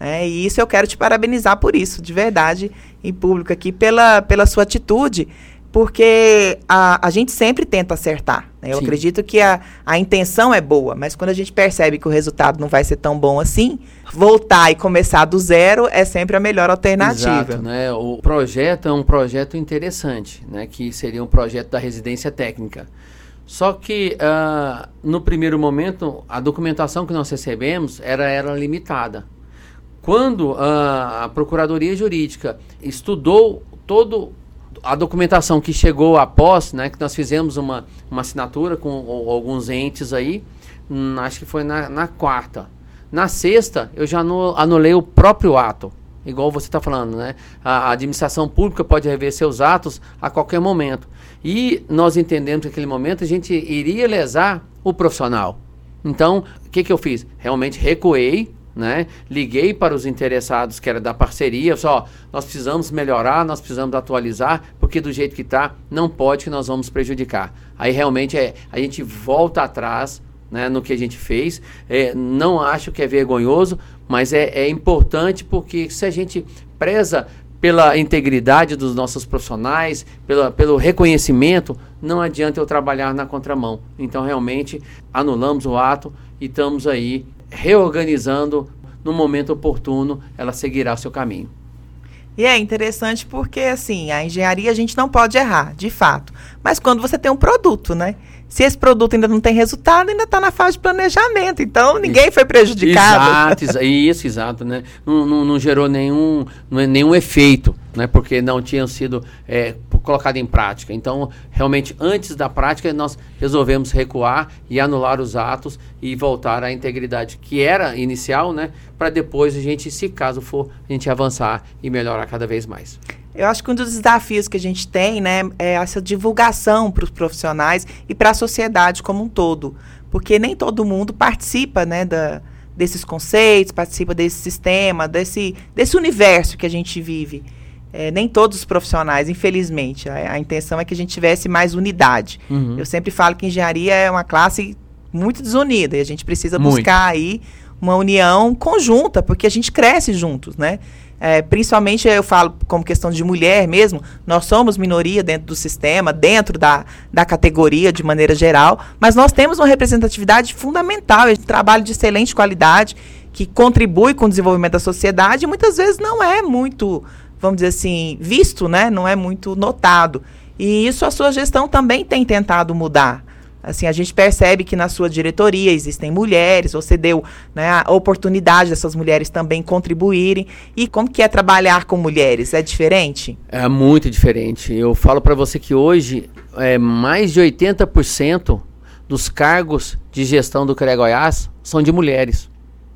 É, e isso eu quero te parabenizar por isso, de verdade, em público aqui, pela, pela sua atitude, porque a, a gente sempre tenta acertar. Né? Eu Sim. acredito que a, a intenção é boa, mas quando a gente percebe que o resultado não vai ser tão bom assim, voltar e começar do zero é sempre a melhor alternativa. Exato, né? O projeto é um projeto interessante, né? que seria um projeto da residência técnica. Só que uh, no primeiro momento, a documentação que nós recebemos era, era limitada. Quando a, a Procuradoria Jurídica estudou todo a documentação que chegou após, né, que nós fizemos uma, uma assinatura com alguns entes aí, hum, acho que foi na, na quarta. Na sexta, eu já anulei o próprio ato igual você está falando, né? A, administração pública pode rever seus atos a qualquer momento. E nós entendemos que naquele momento a gente iria lesar o profissional. Então, o que, que eu fiz? Realmente recuei, né? Liguei para os interessados que era da parceria, só nós precisamos melhorar, nós precisamos atualizar, porque do jeito que está, não pode que nós vamos prejudicar. Aí realmente é, a gente volta atrás né, no que a gente fez. É, não acho que é vergonhoso, mas é, é importante porque se a gente preza pela integridade dos nossos profissionais, pela, pelo reconhecimento, não adianta eu trabalhar na contramão. Então, realmente, anulamos o ato e estamos aí reorganizando no momento oportuno, ela seguirá o seu caminho. E é interessante porque, assim, a engenharia a gente não pode errar, de fato. Mas quando você tem um produto, né? Se esse produto ainda não tem resultado, ainda está na fase de planejamento. Então, ninguém foi prejudicado. Exato, isso, exato, né? Não, não, não gerou nenhum, nenhum efeito, né? Porque não tinham sido é, colocado em prática. Então, realmente, antes da prática, nós resolvemos recuar e anular os atos e voltar à integridade que era inicial, né? Para depois a gente, se caso for, a gente avançar e melhorar cada vez mais. Eu acho que um dos desafios que a gente tem, né, é essa divulgação para os profissionais e para a sociedade como um todo, porque nem todo mundo participa, né, da, desses conceitos, participa desse sistema, desse, desse universo que a gente vive. É, nem todos os profissionais, infelizmente. A, a, intenção é que a gente tivesse mais unidade. Uhum. Eu sempre falo que engenharia é uma classe muito desunida e a gente precisa muito. buscar aí uma união conjunta, porque a gente cresce juntos, né? É, principalmente eu falo como questão de mulher mesmo, nós somos minoria dentro do sistema, dentro da, da categoria de maneira geral, mas nós temos uma representatividade fundamental, um trabalho de excelente qualidade, que contribui com o desenvolvimento da sociedade e muitas vezes não é muito, vamos dizer assim, visto, né? não é muito notado. E isso a sua gestão também tem tentado mudar. Assim, a gente percebe que na sua diretoria existem mulheres, você deu né, a oportunidade dessas mulheres também contribuírem. E como que é trabalhar com mulheres? É diferente? É muito diferente. Eu falo para você que hoje é, mais de 80% dos cargos de gestão do CRE Goiás são de mulheres.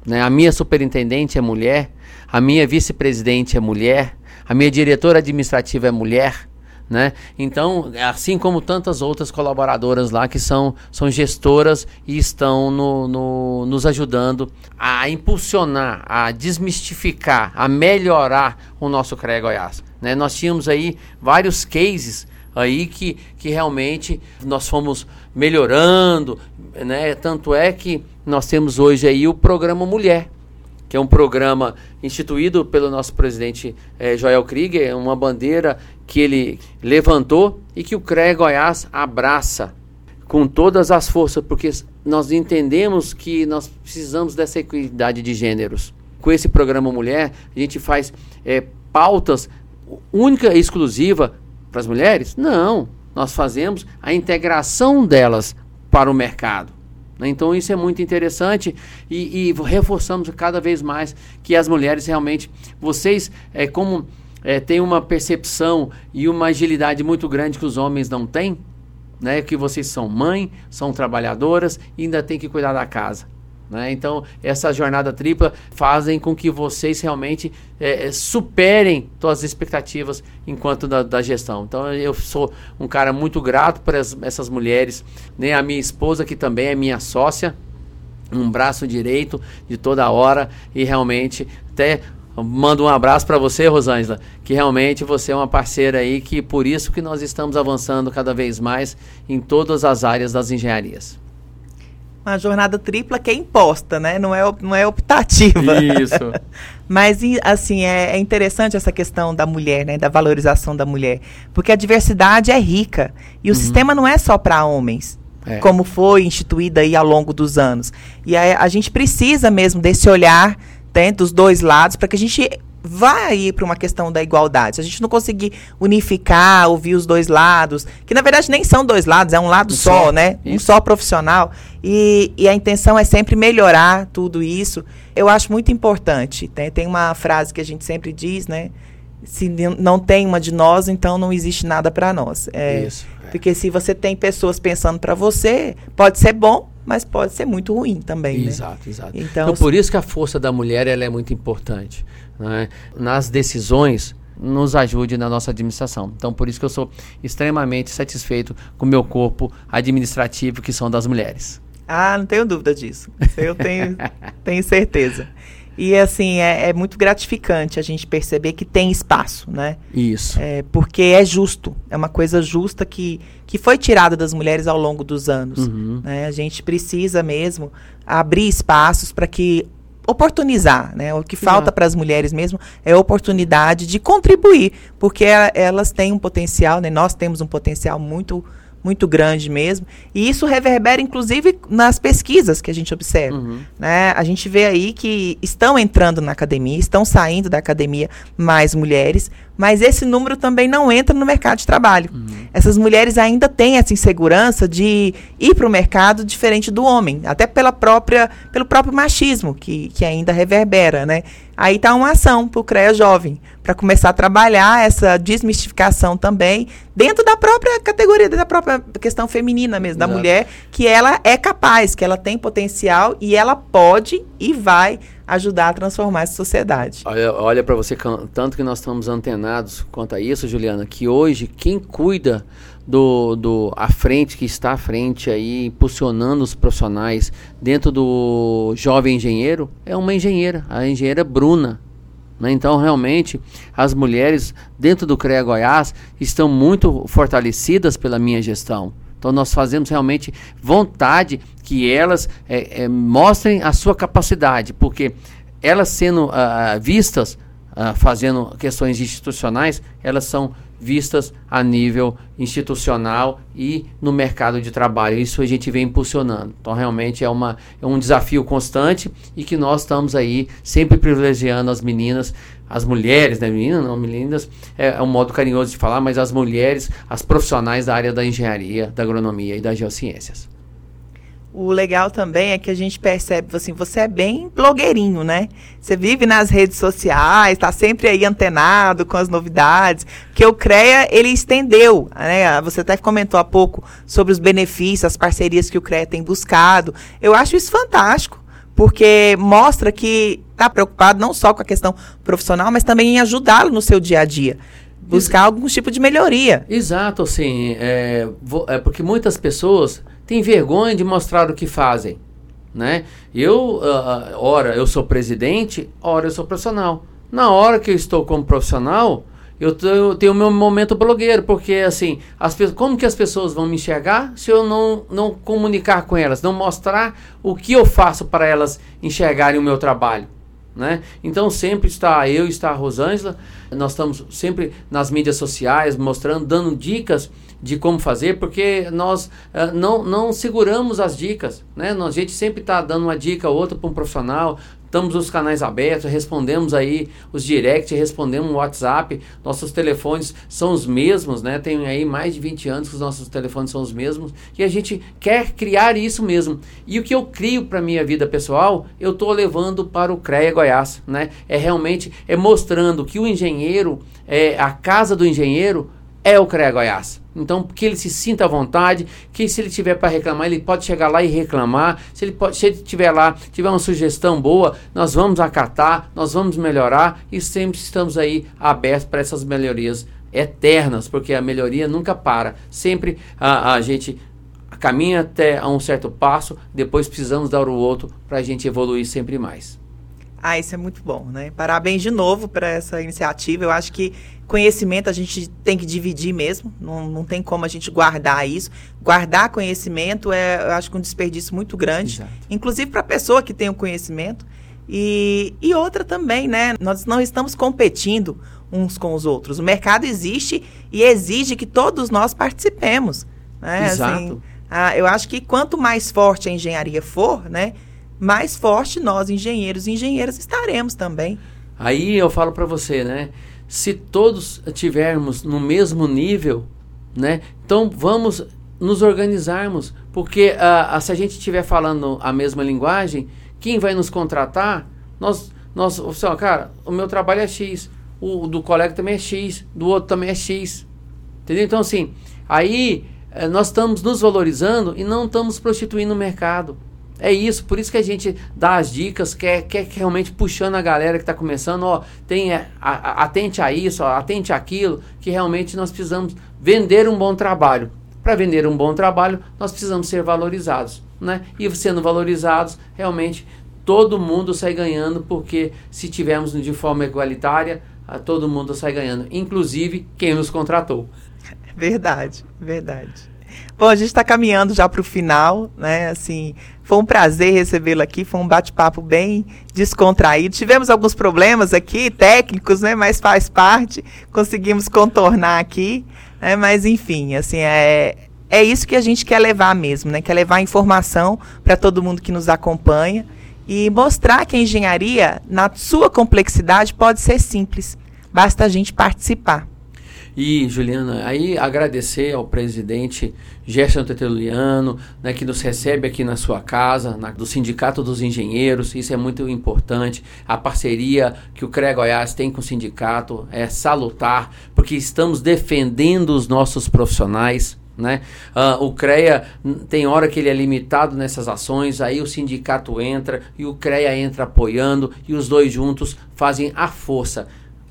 Né? A minha superintendente é mulher, a minha vice-presidente é mulher, a minha diretora administrativa é mulher, né? Então, assim como tantas outras colaboradoras lá que são, são gestoras e estão no, no, nos ajudando a impulsionar, a desmistificar, a melhorar o nosso CREA Goiás. Né? Nós tínhamos aí vários cases aí que, que realmente nós fomos melhorando, né? Tanto é que nós temos hoje aí o programa Mulher, que é um programa instituído pelo nosso presidente eh, Joel Krieger, uma bandeira que ele levantou e que o CREA Goiás abraça com todas as forças, porque nós entendemos que nós precisamos dessa equidade de gêneros. Com esse programa Mulher, a gente faz eh, pautas única e exclusiva para as mulheres? Não, nós fazemos a integração delas para o mercado. Né? Então isso é muito interessante e, e, reforçamos cada vez mais que as mulheres realmente, vocês, é, como é, têm uma percepção e uma agilidade muito grande que os homens não têm, né? que vocês são mãe, são trabalhadoras e ainda têm que cuidar da casa. Né? Então, essa jornada tripla fazem com que vocês realmente é, é, superem todas as expectativas enquanto da, da, gestão. Então, eu sou um cara muito grato para essas mulheres, né? a minha esposa, que também é minha sócia, um braço direito de toda hora, e realmente até mando um abraço para você, Rosângela, que realmente você é uma parceira aí, que por isso que nós estamos avançando cada vez mais em todas as áreas das engenharias uma jornada tripla que é imposta, né? Não é, não é optativa. Isso. Mas, assim, é, é, interessante essa questão da mulher, né? Da valorização da mulher. Porque a diversidade é rica. E o uhum. sistema não é só para homens. É. Como foi instituído aí ao longo dos anos. E a, a gente precisa mesmo desse olhar né, dos dois lados para que a gente vai para uma questão da igualdade. Se a gente não conseguir unificar, ouvir os dois lados, que na verdade nem são dois lados, é um lado um só, só, né? Isso. Um só profissional. E, e, a intenção é sempre melhorar tudo isso. Eu acho muito importante. Tem, tem uma frase que a gente sempre diz, né? se não tem uma de nós, então não existe nada para nós. É, Isso. É. Porque se você tem pessoas pensando para você, pode ser bom, mas pode ser muito ruim também. Né? Exato, né? exato. Então, então, por isso que a força da mulher ela é muito importante. Né? Nas decisões, nos ajude na nossa administração. Então, por isso que eu sou extremamente satisfeito com o meu corpo administrativo, que são das mulheres. Ah, não tenho dúvida disso. Eu tenho, tenho certeza. E assim, é, é, muito gratificante a gente perceber que tem espaço, né? Isso. É, porque é justo, é uma coisa justa que, que foi tirada das mulheres ao longo dos anos. Uhum. Né? A gente precisa mesmo abrir espaços para que oportunizar, né? O que falta para as mulheres mesmo é oportunidade de contribuir, porque elas têm um potencial, né? Nós temos um potencial muito muito grande mesmo. E isso reverbera, inclusive, nas pesquisas que a gente observa. Uhum. Né? A gente vê aí que estão entrando na academia, estão saindo da academia mais mulheres, mas esse número também não entra no mercado de trabalho. Uhum. Essas mulheres ainda têm essa insegurança de ir para o mercado diferente do homem, até pela própria, pelo próprio machismo que, que ainda reverbera, né? Aí está uma ação para o CREA Jovem, para começar a trabalhar essa desmistificação também dentro da própria categoria, da própria questão feminina mesmo, da mulher, que ela é capaz, que ela tem potencial e ela pode e vai ajudar a transformar essa sociedade. Olha, olha para você, tanto que nós estamos antenados quanto a isso, Juliana, que hoje quem cuida do, do à frente, que está à frente aí, impulsionando os profissionais dentro do jovem engenheiro, é uma engenheira, a engenheira Bruna. Né? Então, realmente, as mulheres dentro do CREA Goiás estão muito fortalecidas pela minha gestão. Então, nós fazemos realmente vontade que elas é, é, mostrem a sua capacidade, porque elas sendo uh, vistas, uh, fazendo questões institucionais, elas são vistas a nível institucional e no mercado de trabalho. Isso a gente vem impulsionando. Então, realmente é, uma, é um desafio constante e que nós estamos aí sempre privilegiando as meninas, as mulheres, né? Meninas, não, meninas é, é um modo carinhoso de falar, mas as mulheres, as profissionais da área da engenharia, da agronomia e das geociências. O legal também é que a gente percebe, assim, você é bem blogueirinho, né? Você vive nas redes sociais, está sempre aí antenado com as novidades. Que o CREA, ele estendeu, né? Você até comentou há pouco sobre os benefícios, as parcerias que o CREA tem buscado. Eu acho isso fantástico, porque mostra que está preocupado não só com a questão profissional, mas também em ajudá-lo no seu dia a dia buscar algum tipo de melhoria. Exato, assim, é, é, porque muitas pessoas têm vergonha de mostrar o que fazem, né? Eu, uh, ora, eu sou presidente, ora, eu sou profissional. Na hora que eu estou como profissional, eu tenho meu momento blogueiro, porque assim, as, como que as pessoas vão me enxergar se eu não, não comunicar com elas, não mostrar o que eu faço para elas enxergarem o meu trabalho? Né? Então sempre está eu, está a Rosângela, nós estamos sempre nas mídias sociais mostrando, dando dicas de como fazer, porque nós uh, não, não seguramos as dicas, né? a gente sempre está dando uma dica ou outra para um profissional, estamos nos canais abertos, respondemos aí os direct, respondemos o WhatsApp, nossos telefones são os mesmos, né? Tem aí mais de 20 anos que os nossos telefones são os mesmos e a gente quer criar isso mesmo. E o que eu crio para minha vida pessoal, eu estou levando para o CREA Goiás, né? É realmente é mostrando que o engenheiro, é a casa do engenheiro é o CREA Goiás. Então, que ele se sinta à vontade, que se ele tiver para reclamar, ele pode chegar lá e reclamar. Se ele pode, se ele tiver lá, tiver uma sugestão boa, nós vamos acatar, nós vamos melhorar e sempre estamos aí abertos para essas melhorias eternas, porque a melhoria nunca para. Sempre a, a gente caminha até a um certo passo, depois precisamos dar o outro para a gente evoluir sempre mais. Ah, isso é muito bom, né? Parabéns de novo para essa iniciativa. Eu acho que conhecimento a gente tem que dividir mesmo. Não, não tem como a gente guardar isso. Guardar conhecimento é, eu acho que um desperdício muito grande, Exato. inclusive para a pessoa que tem o conhecimento. E, e outra também, né? Nós não estamos competindo uns com os outros. O mercado existe e exige que todos nós participemos. Né? Exato. Assim, ah, eu acho que quanto mais forte a engenharia for, né? Mais forte nós, engenheiros e engenheiras, estaremos também. Aí eu falo para você, né? Se todos tivermos no mesmo nível, né? Então vamos nos organizarmos, porque uh, se a gente estiver falando a mesma linguagem, quem vai nos contratar, nós, nós, assim, ó, cara, o meu trabalho é X, o do colega também é X, do outro também é X. Entendeu? Então, assim, aí eh, nós estamos nos valorizando e não estamos prostituindo o mercado. É isso, por isso que a gente dá as dicas, quer, quer realmente puxando a galera que está começando, ó, tem, a, a, atente a isso, ó, atente aquilo, que realmente nós precisamos vender um bom trabalho. Para vender um bom trabalho, nós precisamos ser valorizados, né? E sendo valorizados, realmente todo mundo sai ganhando, porque se tivermos de forma igualitária, todo mundo sai ganhando, inclusive quem nos contratou. Verdade, verdade. Bom, a gente está caminhando já para o final, né? Assim, foi um prazer recebê-lo aqui, foi um bate-papo bem descontraído. Tivemos alguns problemas aqui, técnicos, né? Mas faz parte, conseguimos contornar aqui, né? Mas enfim, assim, é, é isso que a gente quer levar mesmo, né? Quer levar informação para todo mundo que nos acompanha e mostrar que a engenharia, na sua complexidade, pode ser simples. Basta a gente participar. E, Juliana, aí agradecer ao presidente Gerson Teteluliano, né, que nos recebe aqui na sua casa, na, do Sindicato dos Engenheiros, isso é muito importante. A parceria que o CREA Goiás tem com o sindicato é salutar, porque estamos defendendo os nossos profissionais, né? Uh, o CREA tem hora que ele é limitado nessas ações, aí o sindicato entra e o CREA entra apoiando e os dois juntos fazem a força.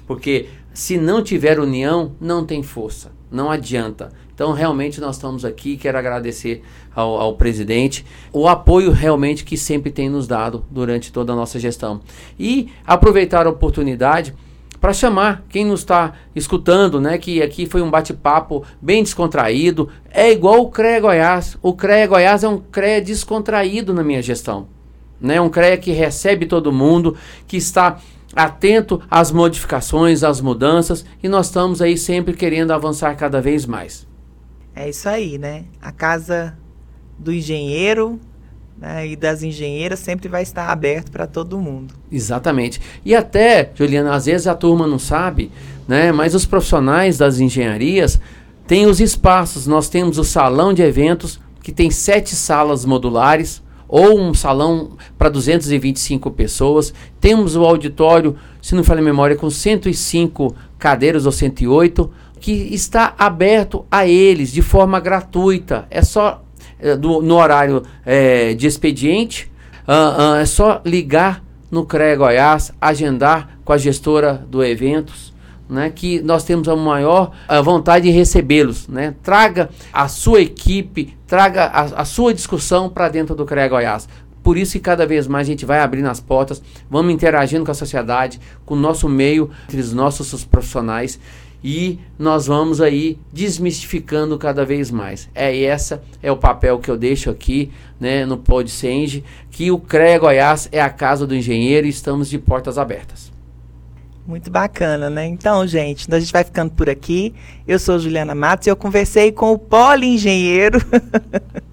Porque se não tiver união, não tem força, não adianta. Então, realmente, nós estamos aqui. Quero agradecer ao, ao, presidente o apoio realmente que sempre tem nos dado durante toda a nossa gestão. E aproveitar a oportunidade para chamar quem nos está escutando, né? Que aqui foi um bate-papo bem descontraído. É igual o CREA Goiás. O CREA Goiás é um CREA descontraído na minha gestão. Né? Um CREA que recebe todo mundo, que está atento às modificações, às mudanças, e nós estamos aí sempre querendo avançar cada vez mais. É isso aí, né? A casa do engenheiro né, e das engenheiras sempre vai estar aberto para todo mundo. Exatamente. E até, Juliana, às vezes a turma não sabe, né? Mas os profissionais das engenharias têm os espaços. Nós temos o salão de eventos que tem sete salas modulares ou um salão para 225 pessoas. Temos o auditório, se não falha a memória, com 105 cadeiras ou 108, que está aberto a eles de forma gratuita. É só é, do, no horário é, de expediente, uh, uh, é só ligar no CREA Goiás, agendar com a gestora do eventos né, que nós temos a maior a vontade de recebê-los. Né? Traga a sua equipe, traga a, a sua discussão para dentro do CREA Goiás. Por isso que cada vez mais a gente vai abrindo as portas, vamos interagindo com a sociedade, com o nosso meio, entre os nossos profissionais e nós vamos aí desmistificando cada vez mais. É essa é o papel que eu deixo aqui, né, no Podsenge, que o CREA Goiás é a casa do engenheiro e estamos de portas abertas. Muito bacana, né? Então, gente, a gente vai ficando por aqui. Eu sou Juliana Matos e eu conversei com o poli-engenheiro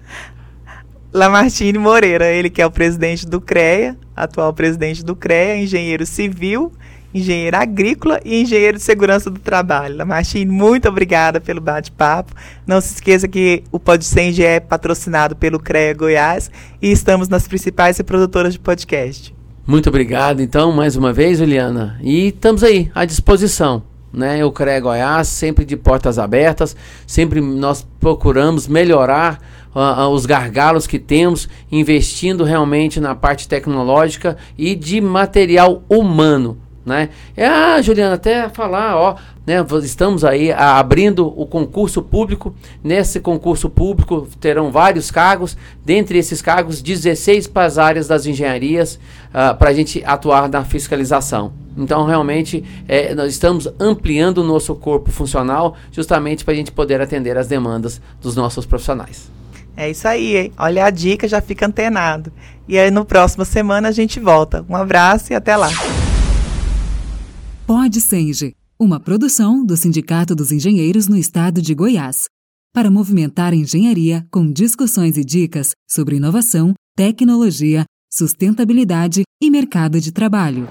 Lamartine Moreira, ele que é o presidente do CREA, atual presidente do CREA, engenheiro civil, engenheiro agrícola e engenheiro de segurança do trabalho. Lamartine, muito obrigada pelo bate-papo. Não se esqueça que o Podsenge é patrocinado pelo CREA Goiás e estamos nas principais produtoras de podcast. Muito obrigado, então, mais uma vez, Juliana. E estamos aí, à disposição. Né? O CREA Goiás, sempre de portas abertas, sempre nós procuramos melhorar uh, uh, os gargalos que temos, investindo realmente na parte tecnológica e de material humano né? É, ah, Juliana, até falar, ó, né, estamos aí abrindo o concurso público. Nesse concurso público terão vários cargos, dentre esses cargos, 16 para as áreas das engenharias, uh, para a gente atuar na fiscalização. Então, realmente, é, nós estamos ampliando o nosso corpo funcional justamente para a gente poder atender as demandas dos nossos profissionais. É isso aí, hein? olha a dica, já fica antenado. E aí, no próximo semana, a gente volta. Um abraço e até lá. Pod Senge, uma produção do Sindicato dos Engenheiros no Estado de Goiás, para movimentar a engenharia com discussões e dicas sobre inovação, tecnologia, sustentabilidade e mercado de trabalho.